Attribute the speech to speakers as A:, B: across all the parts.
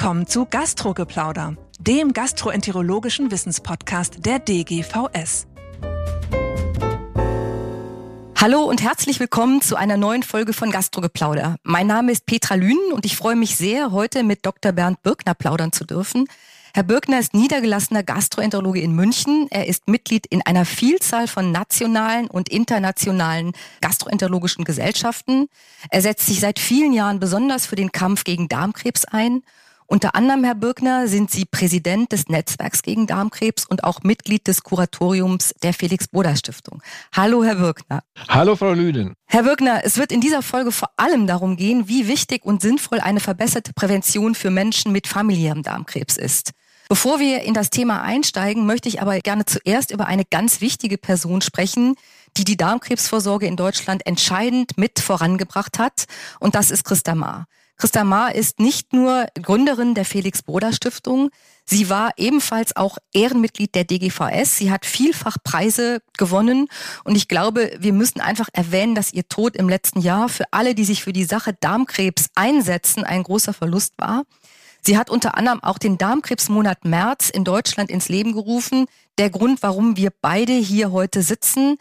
A: willkommen zu Gastrogeplauder, dem gastroenterologischen Wissenspodcast der DGVS.
B: Hallo und herzlich willkommen zu einer neuen Folge von Gastrogeplauder. Mein Name ist Petra Lünen und ich freue mich sehr, heute mit Dr. Bernd Birkner plaudern zu dürfen. Herr Birkner ist niedergelassener Gastroenterologe in München. Er ist Mitglied in einer Vielzahl von nationalen und internationalen gastroenterologischen Gesellschaften. Er setzt sich seit vielen Jahren besonders für den Kampf gegen Darmkrebs ein. Unter anderem, Herr Birkner, sind Sie Präsident des Netzwerks gegen Darmkrebs und auch Mitglied des Kuratoriums der Felix-Boda-Stiftung. Hallo, Herr Birkner.
C: Hallo, Frau Lüden.
B: Herr Birkner, es wird in dieser Folge vor allem darum gehen, wie wichtig und sinnvoll eine verbesserte Prävention für Menschen mit familiärem Darmkrebs ist. Bevor wir in das Thema einsteigen, möchte ich aber gerne zuerst über eine ganz wichtige Person sprechen, die die Darmkrebsvorsorge in Deutschland entscheidend mit vorangebracht hat. Und das ist Christa Maar. Christa Maar ist nicht nur Gründerin der Felix Broder Stiftung, sie war ebenfalls auch Ehrenmitglied der DGVS. Sie hat vielfach Preise gewonnen und ich glaube, wir müssen einfach erwähnen, dass ihr Tod im letzten Jahr für alle, die sich für die Sache Darmkrebs einsetzen, ein großer Verlust war. Sie hat unter anderem auch den Darmkrebsmonat März in Deutschland ins Leben gerufen. Der Grund, warum wir beide hier heute sitzen.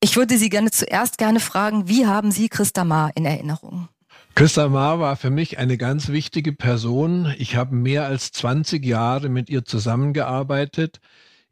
B: Ich würde Sie gerne zuerst gerne fragen, wie haben Sie Christa Maar in Erinnerung?
C: Christa Maar war für mich eine ganz wichtige Person. Ich habe mehr als 20 Jahre mit ihr zusammengearbeitet.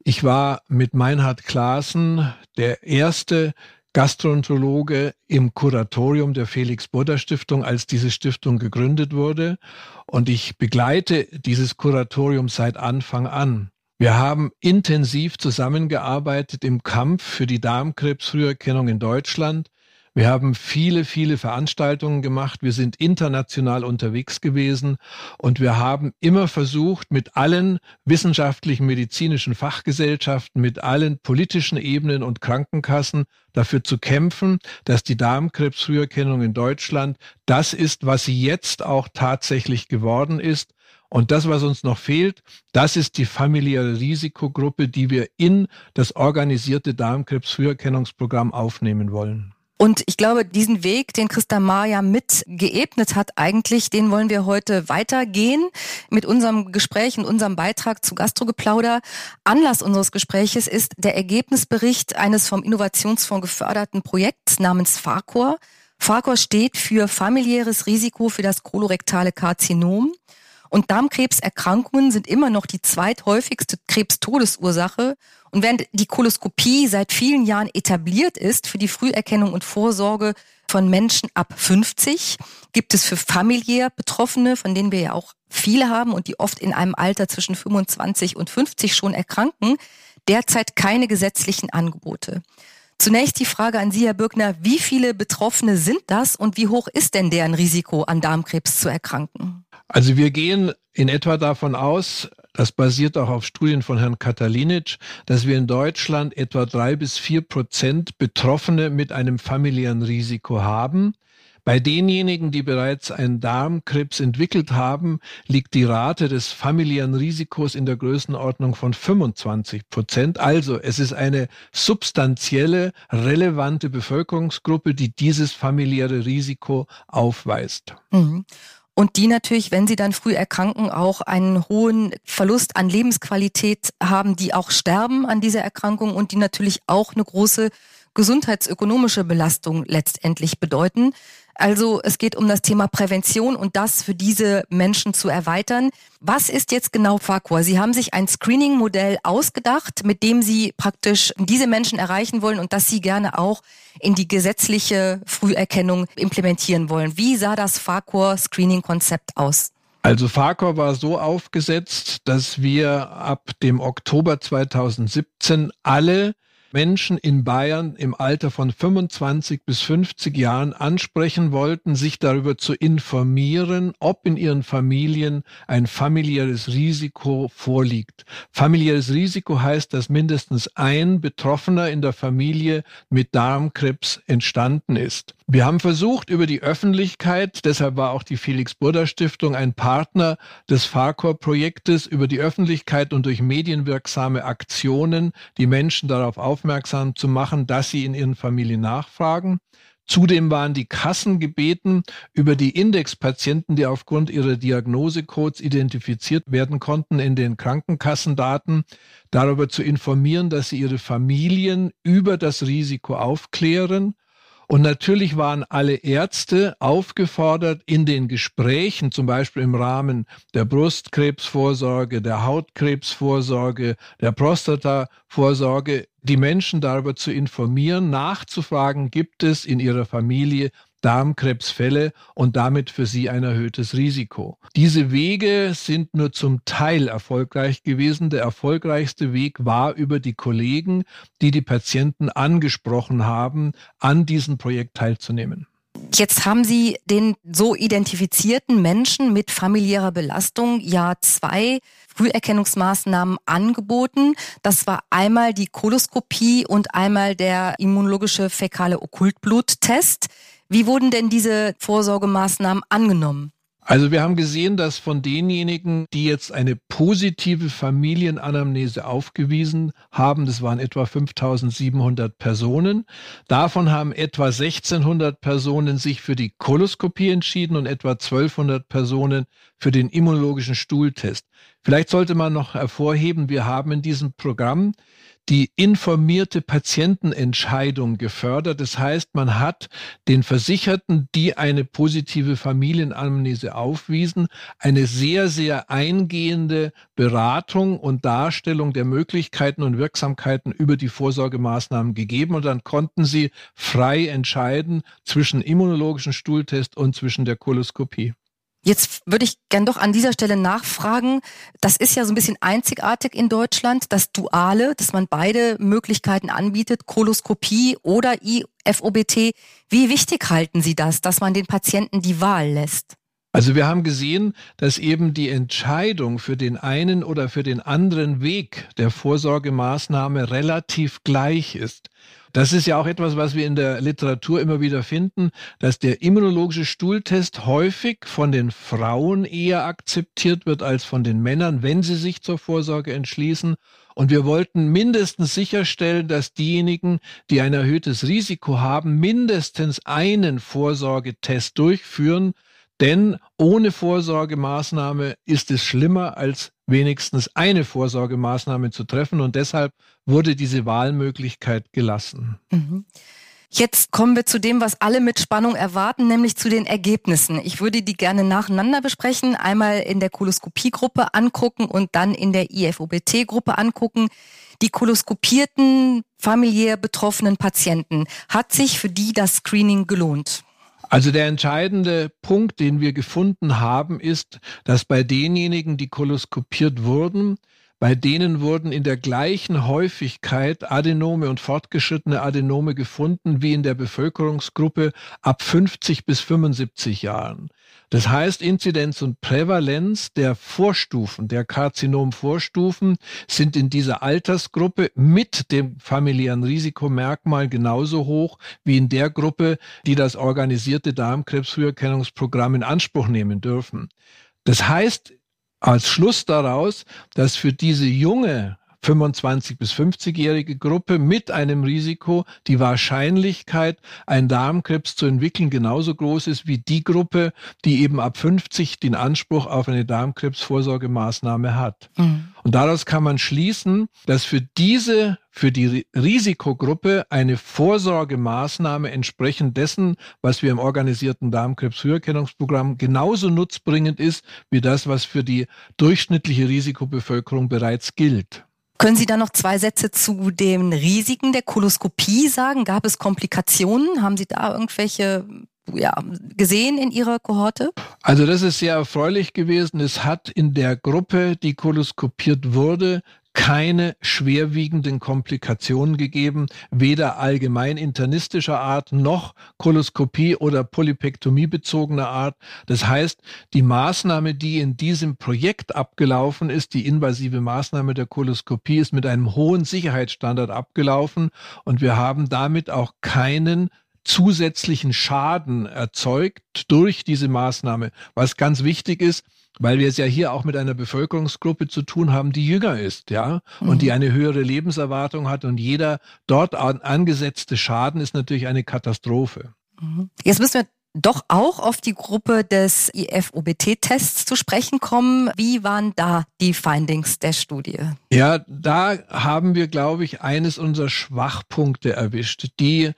C: Ich war mit Meinhard Klaassen der erste Gastroenterologe im Kuratorium der Felix Bodder Stiftung, als diese Stiftung gegründet wurde. Und ich begleite dieses Kuratorium seit Anfang an. Wir haben intensiv zusammengearbeitet im Kampf für die Darmkrebsfrüherkennung in Deutschland. Wir haben viele, viele Veranstaltungen gemacht. Wir sind international unterwegs gewesen und wir haben immer versucht, mit allen wissenschaftlichen medizinischen Fachgesellschaften, mit allen politischen Ebenen und Krankenkassen dafür zu kämpfen, dass die Darmkrebsfrüherkennung in Deutschland das ist, was sie jetzt auch tatsächlich geworden ist. Und das, was uns noch fehlt, das ist die familiäre Risikogruppe, die wir in das organisierte Darmkrebsfrüherkennungsprogramm aufnehmen wollen.
B: Und ich glaube, diesen Weg, den Christa Maja mit geebnet hat, eigentlich, den wollen wir heute weitergehen mit unserem Gespräch und unserem Beitrag zu Gastrogeplauder. Anlass unseres Gespräches ist der Ergebnisbericht eines vom Innovationsfonds geförderten Projekts namens FARCOR. FARCOR steht für familiäres Risiko für das kolorektale Karzinom. Und Darmkrebserkrankungen sind immer noch die zweithäufigste Krebstodesursache und während die Koloskopie seit vielen Jahren etabliert ist für die Früherkennung und Vorsorge von Menschen ab 50, gibt es für familiär Betroffene, von denen wir ja auch viele haben und die oft in einem Alter zwischen 25 und 50 schon erkranken, derzeit keine gesetzlichen Angebote. Zunächst die Frage an Sie, Herr Birkner, wie viele Betroffene sind das und wie hoch ist denn deren Risiko, an Darmkrebs zu erkranken?
C: Also wir gehen in etwa davon aus, das basiert auch auf Studien von Herrn Katalinic, dass wir in Deutschland etwa drei bis vier Prozent Betroffene mit einem familiären Risiko haben. Bei denjenigen, die bereits einen Darmkrebs entwickelt haben, liegt die Rate des familiären Risikos in der Größenordnung von 25 Prozent. Also es ist eine substanzielle, relevante Bevölkerungsgruppe, die dieses familiäre Risiko aufweist.
B: Mhm und die natürlich, wenn sie dann früh erkranken, auch einen hohen Verlust an Lebensqualität haben, die auch sterben an dieser Erkrankung und die natürlich auch eine große gesundheitsökonomische Belastung letztendlich bedeuten. Also es geht um das Thema Prävention und das für diese Menschen zu erweitern. Was ist jetzt genau Fakor? Sie haben sich ein Screening-Modell ausgedacht, mit dem Sie praktisch diese Menschen erreichen wollen und das Sie gerne auch in die gesetzliche Früherkennung implementieren wollen. Wie sah das Fakor-Screening-Konzept aus?
C: Also Fakor war so aufgesetzt, dass wir ab dem Oktober 2017 alle Menschen in Bayern im Alter von 25 bis 50 Jahren ansprechen wollten, sich darüber zu informieren, ob in ihren Familien ein familiäres Risiko vorliegt. Familiäres Risiko heißt, dass mindestens ein Betroffener in der Familie mit Darmkrebs entstanden ist. Wir haben versucht, über die Öffentlichkeit, deshalb war auch die Felix Burda Stiftung ein Partner des FARCOR-Projektes, über die Öffentlichkeit und durch medienwirksame Aktionen die Menschen darauf aufmerksam zu machen, dass sie in ihren Familien nachfragen. Zudem waren die Kassen gebeten, über die Indexpatienten, die aufgrund ihrer Diagnosecodes identifiziert werden konnten in den Krankenkassendaten, darüber zu informieren, dass sie ihre Familien über das Risiko aufklären und natürlich waren alle Ärzte aufgefordert, in den Gesprächen, zum Beispiel im Rahmen der Brustkrebsvorsorge, der Hautkrebsvorsorge, der Prostatavorsorge, die Menschen darüber zu informieren, nachzufragen, gibt es in ihrer Familie Darmkrebsfälle und damit für sie ein erhöhtes Risiko. Diese Wege sind nur zum Teil erfolgreich gewesen. Der erfolgreichste Weg war über die Kollegen, die die Patienten angesprochen haben, an diesem Projekt teilzunehmen.
B: Jetzt haben Sie den so identifizierten Menschen mit familiärer Belastung ja zwei Früherkennungsmaßnahmen angeboten. Das war einmal die Koloskopie und einmal der immunologische fäkale Okkultbluttest. Wie wurden denn diese Vorsorgemaßnahmen angenommen?
C: Also wir haben gesehen, dass von denjenigen, die jetzt eine positive Familienanamnese aufgewiesen haben, das waren etwa 5700 Personen, davon haben etwa 1600 Personen sich für die Koloskopie entschieden und etwa 1200 Personen für den immunologischen Stuhltest. Vielleicht sollte man noch hervorheben, wir haben in diesem Programm die informierte Patientenentscheidung gefördert. Das heißt, man hat den Versicherten, die eine positive Familienanamnese aufwiesen, eine sehr, sehr eingehende Beratung und Darstellung der Möglichkeiten und Wirksamkeiten über die Vorsorgemaßnahmen gegeben und dann konnten sie frei entscheiden zwischen immunologischen Stuhltest und zwischen der Koloskopie.
B: Jetzt würde ich gern doch an dieser Stelle nachfragen. Das ist ja so ein bisschen einzigartig in Deutschland, das Duale, dass man beide Möglichkeiten anbietet, Koloskopie oder IFOBT. Wie wichtig halten Sie das, dass man den Patienten die Wahl lässt?
C: Also wir haben gesehen, dass eben die Entscheidung für den einen oder für den anderen Weg der Vorsorgemaßnahme relativ gleich ist. Das ist ja auch etwas, was wir in der Literatur immer wieder finden, dass der immunologische Stuhltest häufig von den Frauen eher akzeptiert wird als von den Männern, wenn sie sich zur Vorsorge entschließen. Und wir wollten mindestens sicherstellen, dass diejenigen, die ein erhöhtes Risiko haben, mindestens einen Vorsorgetest durchführen, denn ohne Vorsorgemaßnahme ist es schlimmer, als wenigstens eine Vorsorgemaßnahme zu treffen. Und deshalb wurde diese Wahlmöglichkeit gelassen. Mhm.
B: Jetzt kommen wir zu dem, was alle mit Spannung erwarten, nämlich zu den Ergebnissen. Ich würde die gerne nacheinander besprechen, einmal in der Koloskopiegruppe angucken und dann in der IFOBT-Gruppe angucken. Die koloskopierten, familiär betroffenen Patienten, hat sich für die das Screening gelohnt?
C: Also der entscheidende Punkt, den wir gefunden haben, ist, dass bei denjenigen, die koloskopiert wurden, bei denen wurden in der gleichen Häufigkeit Adenome und fortgeschrittene Adenome gefunden wie in der Bevölkerungsgruppe ab 50 bis 75 Jahren. Das heißt, Inzidenz und Prävalenz der Vorstufen, der Karzinomvorstufen sind in dieser Altersgruppe mit dem familiären Risikomerkmal genauso hoch wie in der Gruppe, die das organisierte Darmkrebsfrüherkennungsprogramm in Anspruch nehmen dürfen. Das heißt, als Schluss daraus, dass für diese junge 25 bis 50-jährige Gruppe mit einem Risiko die Wahrscheinlichkeit, einen Darmkrebs zu entwickeln, genauso groß ist wie die Gruppe, die eben ab 50 den Anspruch auf eine Darmkrebsvorsorgemaßnahme hat. Mhm. Und daraus kann man schließen, dass für diese, für die Risikogruppe eine Vorsorgemaßnahme entsprechend dessen, was wir im organisierten Darmkrebsfrüherkennungsprogramm genauso nutzbringend ist, wie das, was für die durchschnittliche Risikobevölkerung bereits gilt.
B: Können Sie da noch zwei Sätze zu den Risiken der Koloskopie sagen? Gab es Komplikationen? Haben Sie da irgendwelche ja, gesehen in Ihrer Kohorte?
C: Also das ist sehr erfreulich gewesen. Es hat in der Gruppe, die koloskopiert wurde, keine schwerwiegenden Komplikationen gegeben, weder allgemein internistischer Art noch Koloskopie oder Polypektomie bezogener Art. Das heißt, die Maßnahme, die in diesem Projekt abgelaufen ist, die invasive Maßnahme der Koloskopie, ist mit einem hohen Sicherheitsstandard abgelaufen und wir haben damit auch keinen zusätzlichen Schaden erzeugt durch diese Maßnahme. Was ganz wichtig ist, weil wir es ja hier auch mit einer Bevölkerungsgruppe zu tun haben, die jünger ist, ja, mhm. und die eine höhere Lebenserwartung hat und jeder dort an, angesetzte Schaden ist natürlich eine Katastrophe.
B: Mhm. Jetzt müssen wir doch auch auf die Gruppe des IFOBT-Tests zu sprechen kommen. Wie waren da die Findings der Studie?
C: Ja, da haben wir, glaube ich, eines unserer Schwachpunkte erwischt. Die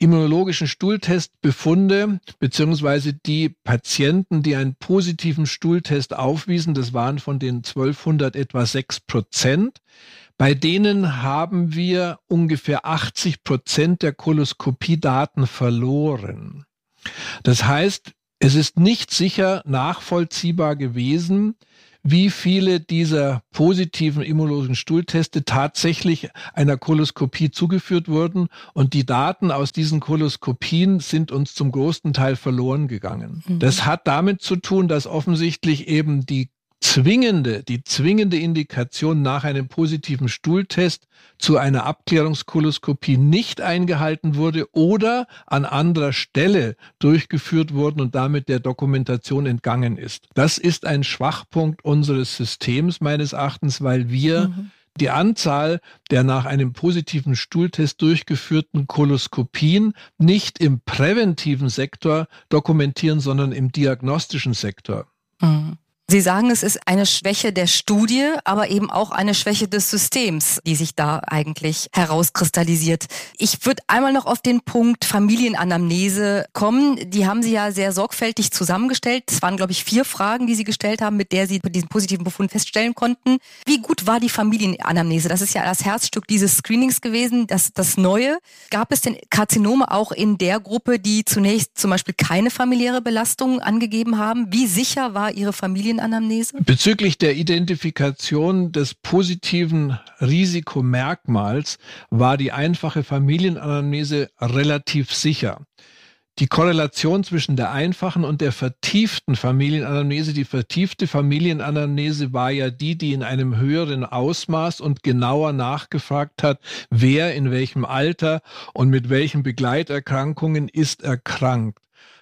C: immunologischen Stuhltestbefunde beziehungsweise die Patienten, die einen positiven Stuhltest aufwiesen, das waren von den 1200 etwa 6 Prozent. Bei denen haben wir ungefähr 80 Prozent der Koloskopiedaten verloren. Das heißt, es ist nicht sicher nachvollziehbar gewesen, wie viele dieser positiven immunologischen Stuhlteste tatsächlich einer Koloskopie zugeführt wurden. Und die Daten aus diesen Koloskopien sind uns zum großen Teil verloren gegangen. Mhm. Das hat damit zu tun, dass offensichtlich eben die zwingende, die zwingende Indikation nach einem positiven Stuhltest zu einer Abklärungskoloskopie nicht eingehalten wurde oder an anderer Stelle durchgeführt wurden und damit der Dokumentation entgangen ist. Das ist ein Schwachpunkt unseres Systems meines Erachtens, weil wir mhm die Anzahl der nach einem positiven Stuhltest durchgeführten Koloskopien nicht im präventiven Sektor dokumentieren, sondern im diagnostischen Sektor.
B: Mhm. Sie sagen, es ist eine Schwäche der Studie, aber eben auch eine Schwäche des Systems, die sich da eigentlich herauskristallisiert. Ich würde einmal noch auf den Punkt Familienanamnese kommen. Die haben Sie ja sehr sorgfältig zusammengestellt. Es waren, glaube ich, vier Fragen, die Sie gestellt haben, mit der Sie diesen positiven Befund feststellen konnten. Wie gut war die Familienanamnese? Das ist ja das Herzstück dieses Screenings gewesen, das, das Neue. Gab es denn Karzinome auch in der Gruppe, die zunächst zum Beispiel keine familiäre Belastung angegeben haben? Wie sicher war Ihre Familienanamnese? Familienanamnese?
C: Bezüglich der Identifikation des positiven Risikomerkmals war die einfache Familienanamnese relativ sicher. Die Korrelation zwischen der einfachen und der vertieften Familienanamnese, die vertiefte Familienanamnese war ja die, die in einem höheren Ausmaß und genauer nachgefragt hat, wer in welchem Alter und mit welchen Begleiterkrankungen ist erkrankt.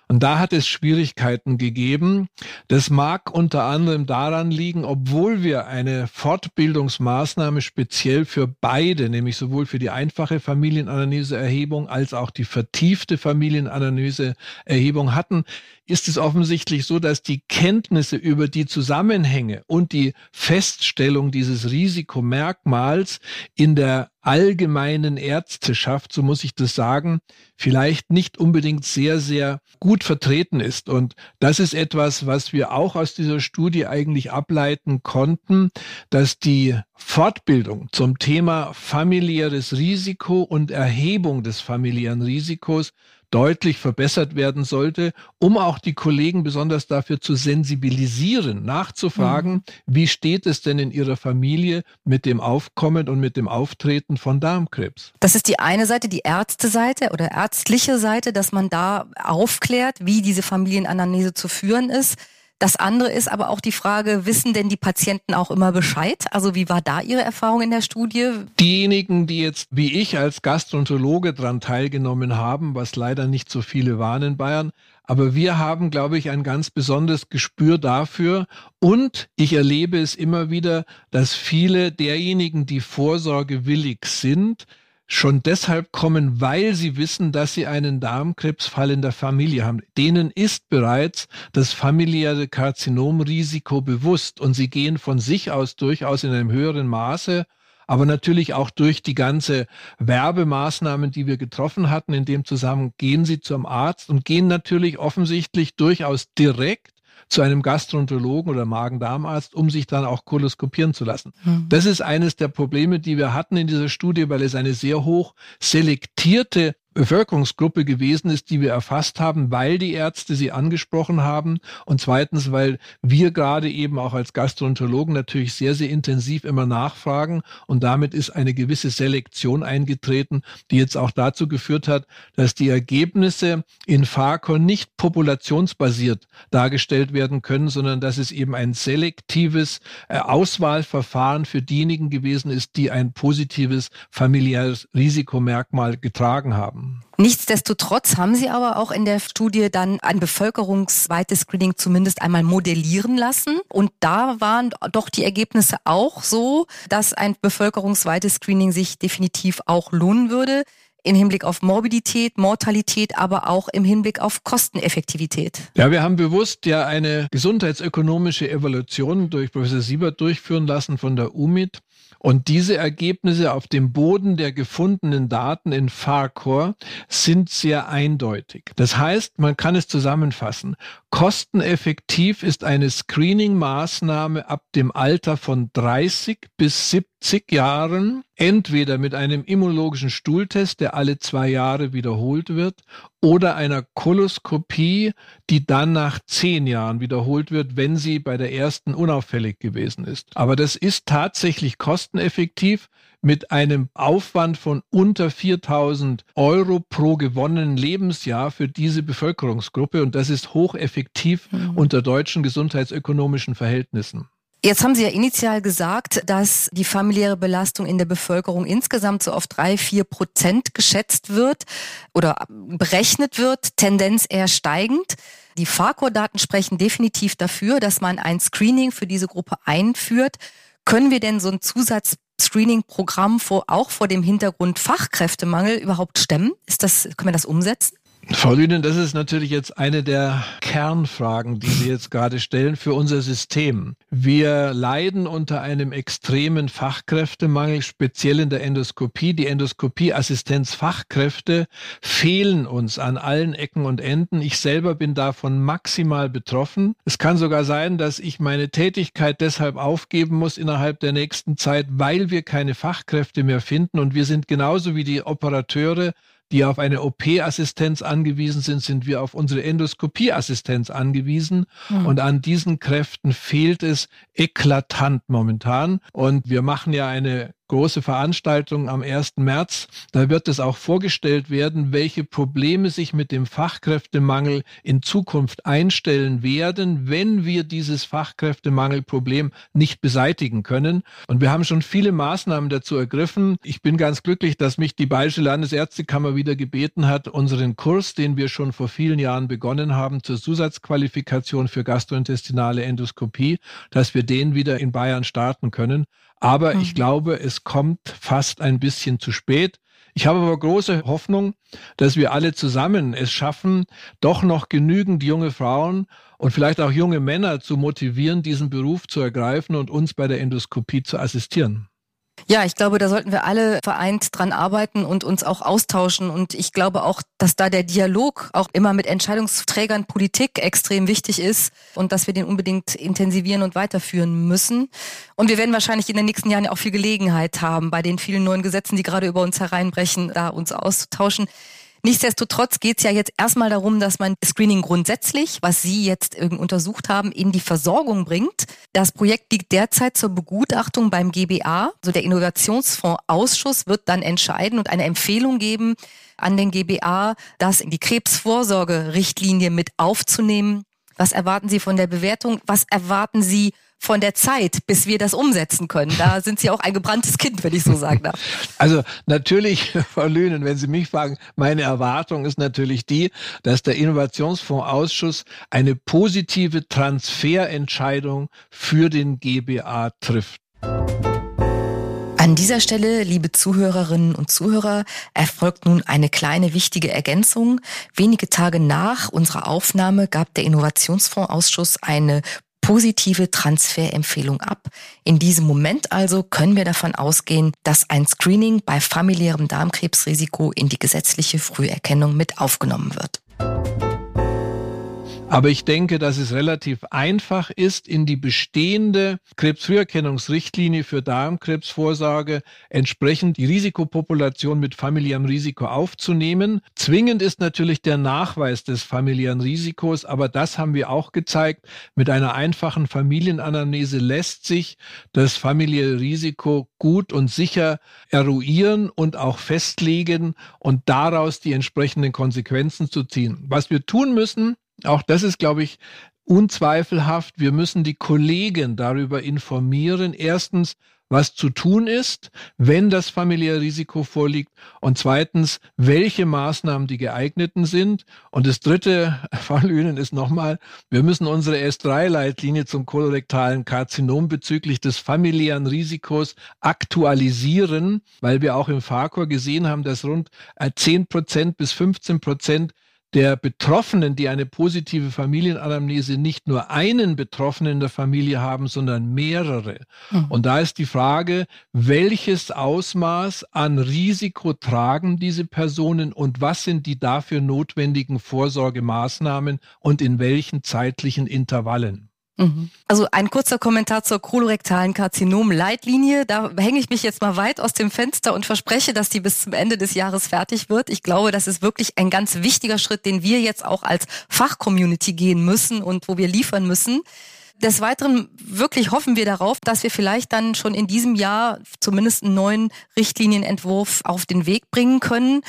C: Und da hat es Schwierigkeiten gegeben. Das mag unter anderem daran liegen, obwohl wir eine Fortbildungsmaßnahme speziell für beide, nämlich sowohl für die einfache Familienanalyseerhebung als auch die vertiefte Familienanalyseerhebung hatten, ist es offensichtlich so, dass die Kenntnisse über die Zusammenhänge und die Feststellung dieses Risikomerkmals in der allgemeinen Ärzteschaft, so muss ich das sagen, vielleicht nicht unbedingt sehr, sehr gut vertreten ist. Und das ist etwas, was wir auch aus dieser Studie eigentlich ableiten konnten, dass die Fortbildung zum Thema familiäres Risiko und Erhebung des familiären Risikos deutlich verbessert werden sollte, um auch die Kollegen besonders dafür zu sensibilisieren, nachzufragen, mhm. wie steht es denn in ihrer Familie mit dem Aufkommen und mit dem Auftreten von Darmkrebs.
B: Das ist die eine Seite, die Ärzteseite oder ärztliche Seite, dass man da aufklärt, wie diese Familienanamnese zu führen ist. Das andere ist aber auch die Frage, wissen denn die Patienten auch immer Bescheid? Also wie war da Ihre Erfahrung in der Studie?
C: Diejenigen, die jetzt wie ich als Gastroenterologe dran teilgenommen haben, was leider nicht so viele waren in Bayern, aber wir haben, glaube ich, ein ganz besonderes Gespür dafür. Und ich erlebe es immer wieder, dass viele derjenigen, die vorsorgewillig sind, schon deshalb kommen, weil sie wissen, dass sie einen Darmkrebsfall in der Familie haben. Denen ist bereits das familiäre Karzinomrisiko bewusst und sie gehen von sich aus durchaus in einem höheren Maße aber natürlich auch durch die ganze Werbemaßnahmen, die wir getroffen hatten in dem Zusammenhang, gehen sie zum Arzt und gehen natürlich offensichtlich durchaus direkt zu einem Gastroenterologen oder Magen-Darm-Arzt, um sich dann auch koloskopieren zu lassen. Mhm. Das ist eines der Probleme, die wir hatten in dieser Studie, weil es eine sehr hoch selektierte Bevölkerungsgruppe gewesen ist, die wir erfasst haben, weil die Ärzte sie angesprochen haben und zweitens, weil wir gerade eben auch als Gastroenterologen natürlich sehr, sehr intensiv immer nachfragen und damit ist eine gewisse Selektion eingetreten, die jetzt auch dazu geführt hat, dass die Ergebnisse in FACON nicht populationsbasiert dargestellt werden können, sondern dass es eben ein selektives äh, Auswahlverfahren für diejenigen gewesen ist, die ein positives familiäres Risikomerkmal getragen haben.
B: Nichtsdestotrotz haben Sie aber auch in der Studie dann ein bevölkerungsweites Screening zumindest einmal modellieren lassen. Und da waren doch die Ergebnisse auch so, dass ein bevölkerungsweites Screening sich definitiv auch lohnen würde. Im Hinblick auf Morbidität, Mortalität, aber auch im Hinblick auf Kosteneffektivität.
C: Ja, wir haben bewusst ja eine gesundheitsökonomische Evaluation durch Professor Siebert durchführen lassen von der UMIT. Und diese Ergebnisse auf dem Boden der gefundenen Daten in FARCORE sind sehr eindeutig. Das heißt, man kann es zusammenfassen. Kosteneffektiv ist eine Screening-Maßnahme ab dem Alter von 30 bis 70 Jahren, entweder mit einem immunologischen Stuhltest, der alle zwei Jahre wiederholt wird, oder einer Koloskopie, die dann nach zehn Jahren wiederholt wird, wenn sie bei der ersten unauffällig gewesen ist. Aber das ist tatsächlich kosteneffektiv mit einem Aufwand von unter 4000 Euro pro gewonnenen Lebensjahr für diese Bevölkerungsgruppe. Und das ist hocheffektiv mhm. unter deutschen gesundheitsökonomischen Verhältnissen.
B: Jetzt haben Sie ja initial gesagt, dass die familiäre Belastung in der Bevölkerung insgesamt so auf drei, vier Prozent geschätzt wird oder berechnet wird, Tendenz eher steigend. Die FARCOR-Daten sprechen definitiv dafür, dass man ein Screening für diese Gruppe einführt. Können wir denn so ein Zusatz-Screening-Programm vor, auch vor dem Hintergrund Fachkräftemangel überhaupt stemmen? Ist das, können wir das umsetzen?
C: Frau Lünen, das ist natürlich jetzt eine der Kernfragen, die Sie jetzt gerade stellen für unser System. Wir leiden unter einem extremen Fachkräftemangel, speziell in der Endoskopie. Die Endoskopieassistenzfachkräfte fehlen uns an allen Ecken und Enden. Ich selber bin davon maximal betroffen. Es kann sogar sein, dass ich meine Tätigkeit deshalb aufgeben muss innerhalb der nächsten Zeit, weil wir keine Fachkräfte mehr finden. Und wir sind genauso wie die Operateure die auf eine OP-Assistenz angewiesen sind, sind wir auf unsere Endoskopie-Assistenz angewiesen. Mhm. Und an diesen Kräften fehlt es eklatant momentan. Und wir machen ja eine große Veranstaltung am 1. März. Da wird es auch vorgestellt werden, welche Probleme sich mit dem Fachkräftemangel in Zukunft einstellen werden, wenn wir dieses Fachkräftemangelproblem nicht beseitigen können. Und wir haben schon viele Maßnahmen dazu ergriffen. Ich bin ganz glücklich, dass mich die Bayerische Landesärztekammer wieder gebeten hat, unseren Kurs, den wir schon vor vielen Jahren begonnen haben, zur Zusatzqualifikation für gastrointestinale Endoskopie, dass wir den wieder in Bayern starten können. Aber mhm. ich glaube, es kommt fast ein bisschen zu spät. Ich habe aber große Hoffnung, dass wir alle zusammen es schaffen, doch noch genügend junge Frauen und vielleicht auch junge Männer zu motivieren, diesen Beruf zu ergreifen und uns bei der Endoskopie zu assistieren.
B: Ja, ich glaube, da sollten wir alle vereint dran arbeiten und uns auch austauschen. Und ich glaube auch, dass da der Dialog auch immer mit Entscheidungsträgern Politik extrem wichtig ist und dass wir den unbedingt intensivieren und weiterführen müssen. Und wir werden wahrscheinlich in den nächsten Jahren ja auch viel Gelegenheit haben, bei den vielen neuen Gesetzen, die gerade über uns hereinbrechen, da uns auszutauschen. Nichtsdestotrotz geht es ja jetzt erstmal darum, dass man Screening grundsätzlich, was Sie jetzt untersucht haben, in die Versorgung bringt. Das Projekt liegt derzeit zur Begutachtung beim GBA. Also der Innovationsfondsausschuss wird dann entscheiden und eine Empfehlung geben an den GBA, das in die Krebsvorsorgerichtlinie mit aufzunehmen. Was erwarten Sie von der Bewertung? Was erwarten Sie von der Zeit, bis wir das umsetzen können. Da sind Sie auch ein gebranntes Kind, wenn ich so sagen darf.
C: Also natürlich, Frau Lünen, wenn Sie mich fragen, meine Erwartung ist natürlich die, dass der Innovationsfondsausschuss eine positive Transferentscheidung für den GBA trifft.
B: An dieser Stelle, liebe Zuhörerinnen und Zuhörer, erfolgt nun eine kleine wichtige Ergänzung. Wenige Tage nach unserer Aufnahme gab der Innovationsfondsausschuss eine positive Transferempfehlung ab. In diesem Moment also können wir davon ausgehen, dass ein Screening bei familiärem Darmkrebsrisiko in die gesetzliche Früherkennung mit aufgenommen wird.
C: Aber ich denke, dass es relativ einfach ist, in die bestehende Krebsfrüherkennungsrichtlinie für Darmkrebsvorsorge entsprechend die Risikopopulation mit familiärem Risiko aufzunehmen. Zwingend ist natürlich der Nachweis des familiären Risikos, aber das haben wir auch gezeigt. Mit einer einfachen Familienanamnese lässt sich das familiäre Risiko gut und sicher eruieren und auch festlegen und daraus die entsprechenden Konsequenzen zu ziehen. Was wir tun müssen, auch das ist, glaube ich, unzweifelhaft, wir müssen die Kollegen darüber informieren. Erstens, was zu tun ist, wenn das familiäre Risiko vorliegt und zweitens, welche Maßnahmen die geeigneten sind. Und das dritte, Frau Lünen, ist nochmal, wir müssen unsere S3-Leitlinie zum kolorektalen Karzinom bezüglich des familiären Risikos aktualisieren, weil wir auch im FAKOR gesehen haben, dass rund 10 Prozent bis 15 Prozent der Betroffenen, die eine positive Familienanamnese nicht nur einen Betroffenen in der Familie haben, sondern mehrere. Mhm. Und da ist die Frage, welches Ausmaß an Risiko tragen diese Personen und was sind die dafür notwendigen Vorsorgemaßnahmen und in welchen zeitlichen Intervallen?
B: Also ein kurzer Kommentar zur kolorektalen Karzinom-Leitlinie. Da hänge ich mich jetzt mal weit aus dem Fenster und verspreche, dass die bis zum Ende des Jahres fertig wird. Ich glaube, das ist wirklich ein ganz wichtiger Schritt, den wir jetzt auch als Fachcommunity gehen müssen und wo wir liefern müssen. Des Weiteren wirklich hoffen wir darauf, dass wir vielleicht dann schon in diesem Jahr zumindest einen neuen Richtlinienentwurf auf den Weg bringen können,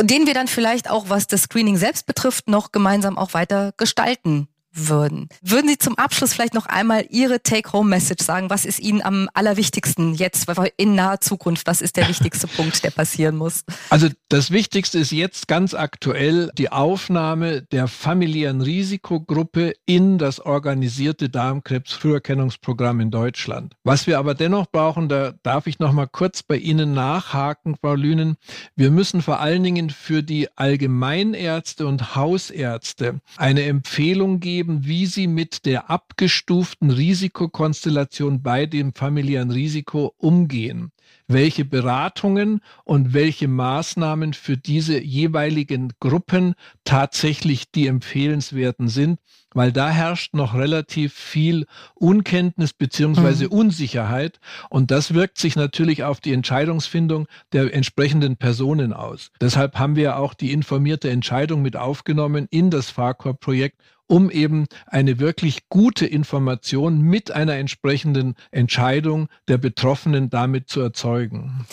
B: den wir dann vielleicht auch, was das Screening selbst betrifft, noch gemeinsam auch weiter gestalten würden. Würden Sie zum Abschluss vielleicht noch einmal Ihre Take-Home-Message sagen? Was ist Ihnen am allerwichtigsten jetzt in naher Zukunft? Was ist der wichtigste Punkt, der passieren muss?
C: Also das Wichtigste ist jetzt ganz aktuell die Aufnahme der familiären Risikogruppe in das organisierte Darmkrebs-Früherkennungsprogramm in Deutschland. Was wir aber dennoch brauchen, da darf ich noch mal kurz bei Ihnen nachhaken, Frau Lünen. Wir müssen vor allen Dingen für die Allgemeinärzte und Hausärzte eine Empfehlung geben, geben, wie sie mit der abgestuften Risikokonstellation bei dem familiären Risiko umgehen, welche Beratungen und welche Maßnahmen für diese jeweiligen Gruppen tatsächlich die empfehlenswerten sind, weil da herrscht noch relativ viel Unkenntnis beziehungsweise mhm. Unsicherheit und das wirkt sich natürlich auf die Entscheidungsfindung der entsprechenden Personen aus. Deshalb haben wir auch die informierte Entscheidung mit aufgenommen in das FARCOR-Projekt um eben eine wirklich gute Information mit einer entsprechenden Entscheidung der Betroffenen damit zu erzeugen.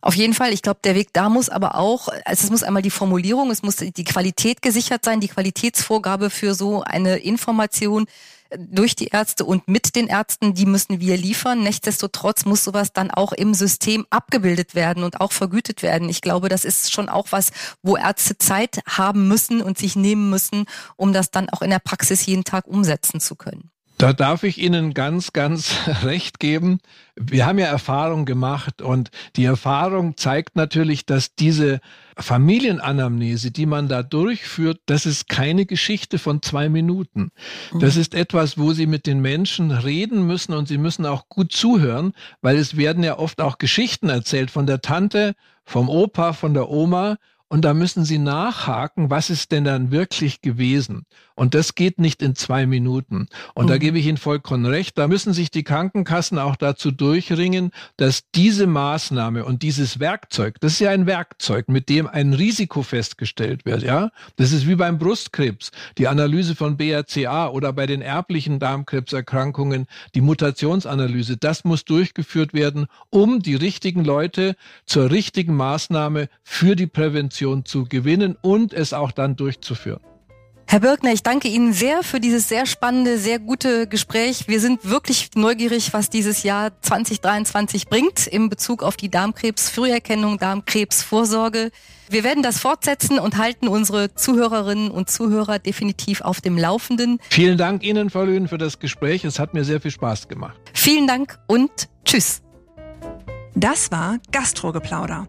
B: Auf jeden Fall. Ich glaube, der Weg da muss aber auch, also es muss einmal die Formulierung, es muss die Qualität gesichert sein, die Qualitätsvorgabe für so eine Information durch die Ärzte und mit den Ärzten, die müssen wir liefern. Nichtsdestotrotz muss sowas dann auch im System abgebildet werden und auch vergütet werden. Ich glaube, das ist schon auch was, wo Ärzte Zeit haben müssen und sich nehmen müssen, um das dann auch in der Praxis jeden Tag umsetzen zu können.
C: Da darf ich Ihnen ganz, ganz recht geben. Wir haben ja Erfahrung gemacht und die Erfahrung zeigt natürlich, dass diese Familienanamnese, die man da durchführt, das ist keine Geschichte von zwei Minuten. Das ist etwas, wo Sie mit den Menschen reden müssen und Sie müssen auch gut zuhören, weil es werden ja oft auch Geschichten erzählt von der Tante, vom Opa, von der Oma und da müssen Sie nachhaken, was ist denn dann wirklich gewesen? Und das geht nicht in zwei Minuten. Und mhm. da gebe ich Ihnen vollkommen recht. Da müssen sich die Krankenkassen auch dazu durchringen, dass diese Maßnahme und dieses Werkzeug, das ist ja ein Werkzeug, mit dem ein Risiko festgestellt wird, ja. Das ist wie beim Brustkrebs, die Analyse von BRCA oder bei den erblichen Darmkrebserkrankungen, die Mutationsanalyse. Das muss durchgeführt werden, um die richtigen Leute zur richtigen Maßnahme für die Prävention zu gewinnen und es auch dann durchzuführen.
B: Herr Birkner, ich danke Ihnen sehr für dieses sehr spannende, sehr gute Gespräch. Wir sind wirklich neugierig, was dieses Jahr 2023 bringt in Bezug auf die Darmkrebsfrüherkennung, Darmkrebsvorsorge. Wir werden das fortsetzen und halten unsere Zuhörerinnen und Zuhörer definitiv auf dem Laufenden.
C: Vielen Dank Ihnen, Frau Lühn, für das Gespräch. Es hat mir sehr viel Spaß gemacht.
B: Vielen Dank und tschüss.
A: Das war Gastrogeplauder,